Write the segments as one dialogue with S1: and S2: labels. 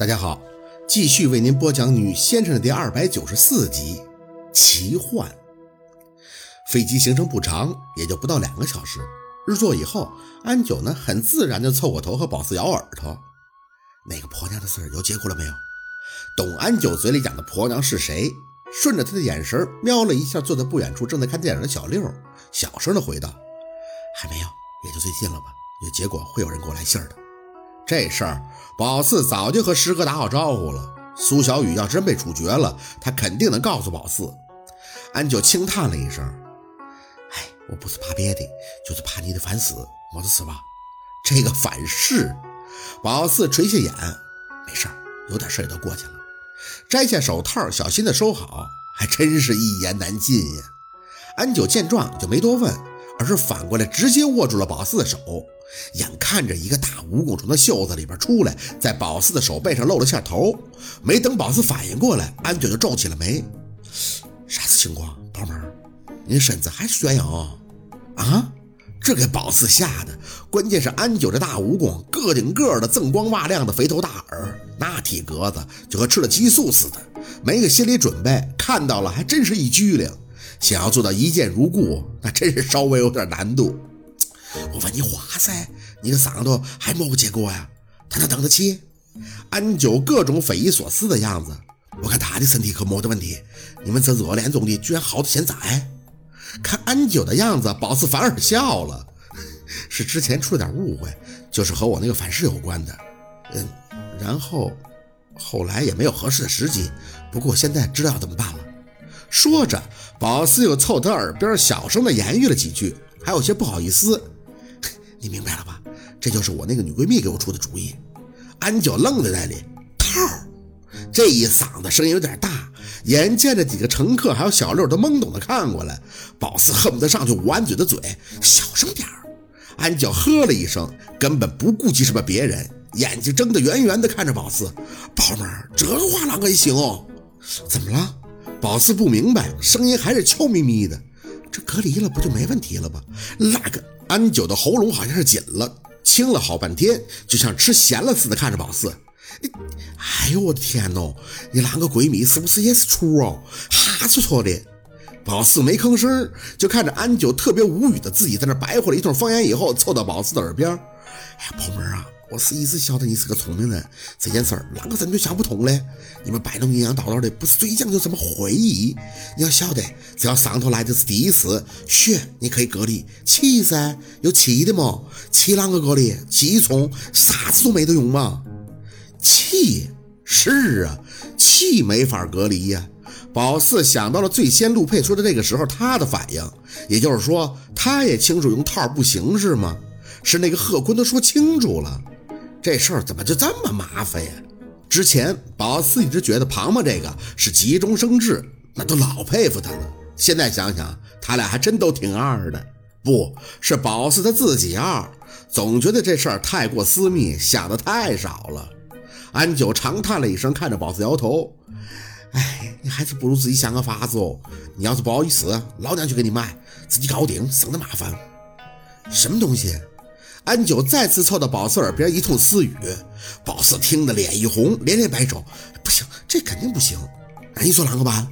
S1: 大家好，继续为您播讲《女先生》的第二百九十四集。奇幻。飞机行程不长，也就不到两个小时。日座以后，安九呢很自然地凑过头和宝四咬耳朵。那个婆娘的事儿有结果了没有？懂安九嘴里讲的婆娘是谁？顺着他的眼神瞄了一下坐在不远处正在看电影的小六，小声地回道：“还没有，也就最近了吧。有结果会有人给我来信儿的。”这事儿，宝四早就和师哥打好招呼了。苏小雨要真被处决了，他肯定能告诉宝四。安九轻叹了一声：“哎，我不是怕别的，就是怕你的反噬，没事吧？”这个反噬，宝四垂下眼：“没事儿，有点事儿也都过去了。”摘下手套，小心的收好，还真是一言难尽呀。安九见状就没多问，而是反过来直接握住了宝四的手。眼看着一个大蜈蚣从他袖子里边出来，在宝四的手背上露了下头，没等宝四反应过来，安九就皱起了眉：“啥子情况，宝妹儿？你身子还悬呀？啊！”这给宝四吓的，关键是安九这大蜈蚣个顶个的锃光瓦亮的肥头大耳，那体格子就和吃了激素似的，没个心理准备，看到了还真是一拘灵，想要做到一见如故，那真是稍微有点难度。我问你话噻，你个嗓头还没结果呀？他能等得起？安九各种匪夷所思的样子。我看他的身体可没得问题。你们这热恋中的居然好到现在？看安九的样子，宝四反而笑了。是之前出了点误会，就是和我那个反噬有关的。嗯，然后后来也没有合适的时机。不过现在知道怎么办了。说着，宝四又凑他耳边小声的言语了几句，还有些不好意思。你明白了吧？这就是我那个女闺蜜给我出的主意。安九愣在那里，套这一嗓子声音有点大，眼见着几个乘客还有小六都懵懂的看过来，宝四恨不得上去捂安九的嘴，小声点安九呵了一声，根本不顾及什么别人，眼睛睁得圆圆的看着宝四，宝妹儿，这话啷个也行哦？怎么了？宝四不明白，声音还是悄咪咪的，这隔离了不就没问题了吗？那个。安九的喉咙好像是紧了，清了好半天，就像吃咸了似的看着宝四。哎呦我的天呐，你拉个闺蜜是不是也是处哦？哈戳戳的。宝四没吭声，就看着安九特别无语的自己在那白活了一通方言以后，凑到宝四的耳边：“哎呀，宝妹儿啊。”我是一直晓得你是个聪明人，这件事儿啷个真就想不通嘞？你们摆弄阴阳道道的，不是最讲究什么会议？你要晓得，只要上头来的是第一次，血你可以隔离，气噻，有气的嘛，气啷个隔离？气冲，啥子都没得用嘛。气是啊，气没法隔离呀。宝四想到了最先陆佩说的那个时候他的反应，也就是说，他也清楚用套不行是吗？是那个贺坤都说清楚了。这事儿怎么就这么麻烦呀？之前宝四一直觉得庞庞这个是急中生智，那都老佩服他了。现在想想，他俩还真都挺二的。不是宝四他自己二，总觉得这事儿太过私密，想的太少了。安九长叹了一声，看着宝四摇头：“哎，你还是不如自己想个法子哦。你要是不好意思，老娘去给你卖，自己搞定，省得麻烦。什么东西？”安九再次凑到宝四耳边一通私语，宝四听得脸一红，连连摆手：“不行，这肯定不行。哎你说啷个办？”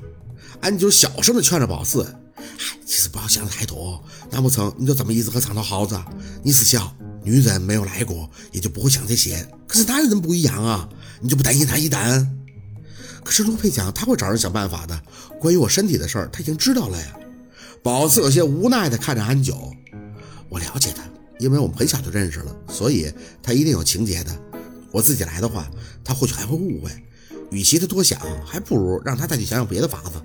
S1: 安九小声的劝着宝四：“哎，其实不要想太多，难不成你就这么一直和上头耗着？你是想女人，没有来过，也就不会想这些。可是男人不一样啊，你就不担心他一旦……可是陆佩讲他会找人想办法的。关于我身体的事儿，他已经知道了呀。”宝四有些无奈的看着安九：“我了解他。”因为我们很小就认识了，所以他一定有情节的。我自己来的话，他或许还会误会。与其他多想，还不如让他再去想想别的法子。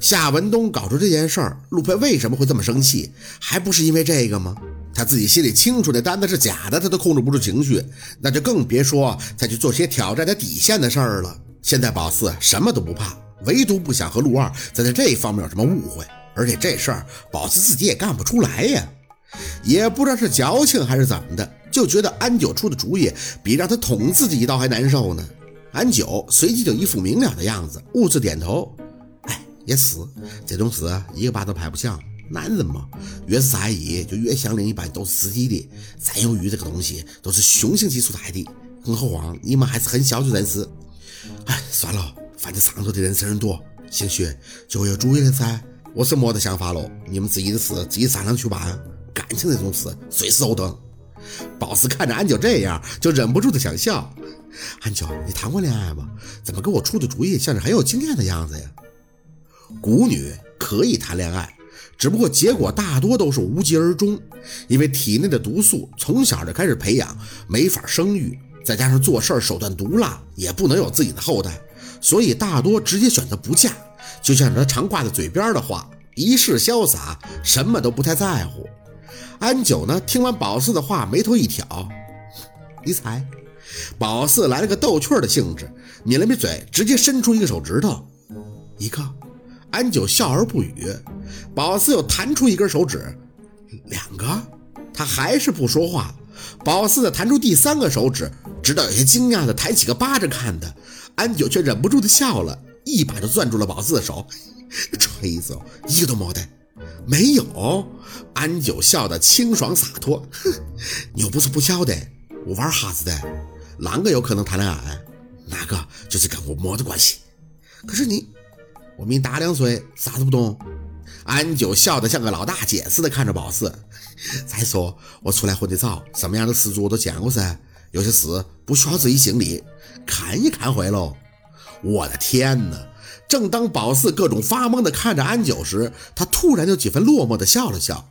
S1: 夏文东搞出这件事儿，陆佩为什么会这么生气？还不是因为这个吗？他自己心里清楚，那单子是假的，他都控制不住情绪，那就更别说再去做些挑战他底线的事儿了。现在宝四什么都不怕，唯独不想和陆二在这方面有什么误会。而且这事儿，宝四自己也干不出来呀。也不知道是矫情还是怎么的，就觉得安九出的主意比让他捅自己一刀还难受呢。安九随即就一副明了的样子，兀自点头：“哎，也是，这种事一个巴掌拍不响。男人嘛，越是在意，就越想另一半都是自己的。占有欲这个东西，都是雄性激素大的。更何况你们还是很小就认识。哎，算了，反正上头的认识人多，兴许就会有主意了噻。我是没得想法了，你们自己的事自己商量去办。感情那种事，随时都等。boss 看着安九这样，就忍不住的想笑。安九，你谈过恋爱吗？怎么给我出的主意像是很有经验的样子呀？孤女可以谈恋爱，只不过结果大多都是无疾而终，因为体内的毒素从小就开始培养，没法生育，再加上做事手段毒辣，也不能有自己的后代，所以大多直接选择不嫁。就像他常挂在嘴边的话：“一世潇洒，什么都不太在乎。”安九呢？听完宝四的话，眉头一挑，你猜？宝四来了个逗趣的兴致，抿了抿嘴，直接伸出一个手指头，一个。安九笑而不语。宝四又弹出一根手指，两个。他还是不说话。宝四再弹出第三个手指，直到有些惊讶的抬起个巴掌看他，安九却忍不住的笑了，一把就攥住了宝四的手，锤子，一个都没带。没有，安九笑得清爽洒脱。哼，你又不是不晓得，我玩哈子的，啷个有可能谈恋爱？那个就是跟我没得关系。可是你，我比你大两岁，啥都不懂。安九笑得像个老大姐似的看着宝四。再说我出来混得早，什么样的事主我都见过噻。有些事不需要自己经历，看一看会喽。我的天哪！正当宝四各种发懵的看着安九时，他突然就几分落寞的笑了笑。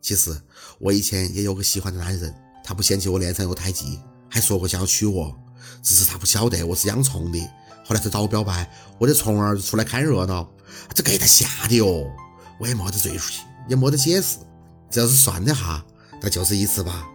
S1: 其实我以前也有个喜欢的男人，他不嫌弃我脸上有胎记，还说过想要娶我，只是他不晓得我是养虫的。后来他找我表白，我的虫儿就出来看热闹，这给他吓的哟。我也没得追出去，也没得解释，只要是算的哈，那就是一次吧。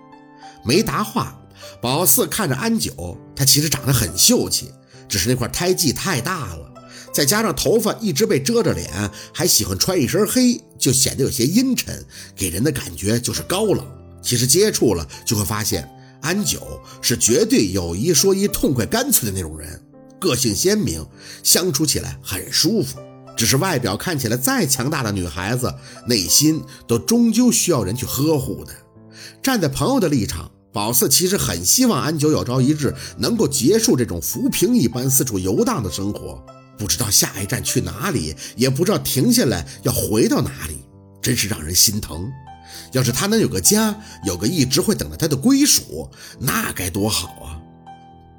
S1: 没答话。宝四看着安九，他其实长得很秀气。只是那块胎记太大了，再加上头发一直被遮着脸，还喜欢穿一身黑，就显得有些阴沉，给人的感觉就是高冷。其实接触了就会发现，安九是绝对有一说一、痛快干脆的那种人，个性鲜明，相处起来很舒服。只是外表看起来再强大的女孩子，内心都终究需要人去呵护的。站在朋友的立场。宝四其实很希望安九有朝一日能够结束这种浮萍一般四处游荡的生活，不知道下一站去哪里，也不知道停下来要回到哪里，真是让人心疼。要是他能有个家，有个一直会等着他的归属，那该多好啊！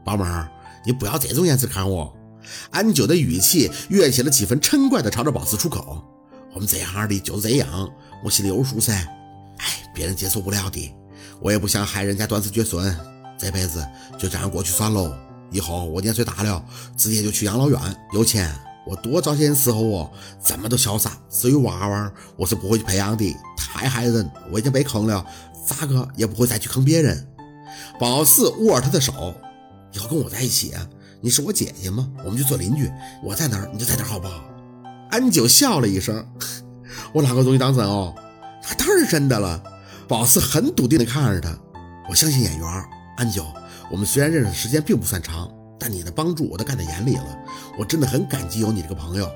S1: 宝妹，你不要这种眼神看我。安九的语气跃起了几分嗔怪的朝着宝四出口：“我们这行的就这样，我心里有数噻。哎，别人接受不了的。”我也不想害人家断子绝孙，这辈子就这样过去算喽。以后我年岁大了，直接就去养老院。有钱，我多找些人伺候我。怎么都潇洒，至于娃娃，我是不会去培养的，太害人。我已经被坑了，咋个也不会再去坑别人。宝四握着他的手，以后跟我在一起，你是我姐姐吗？我们就做邻居，我在哪儿你就在哪儿，好不好？安九笑了一声，我哪个容易当真哦？那当然真的了。宝四很笃定地看着他，我相信演员安九。我们虽然认识时间并不算长，但你的帮助我都看在眼里了，我真的很感激有你这个朋友。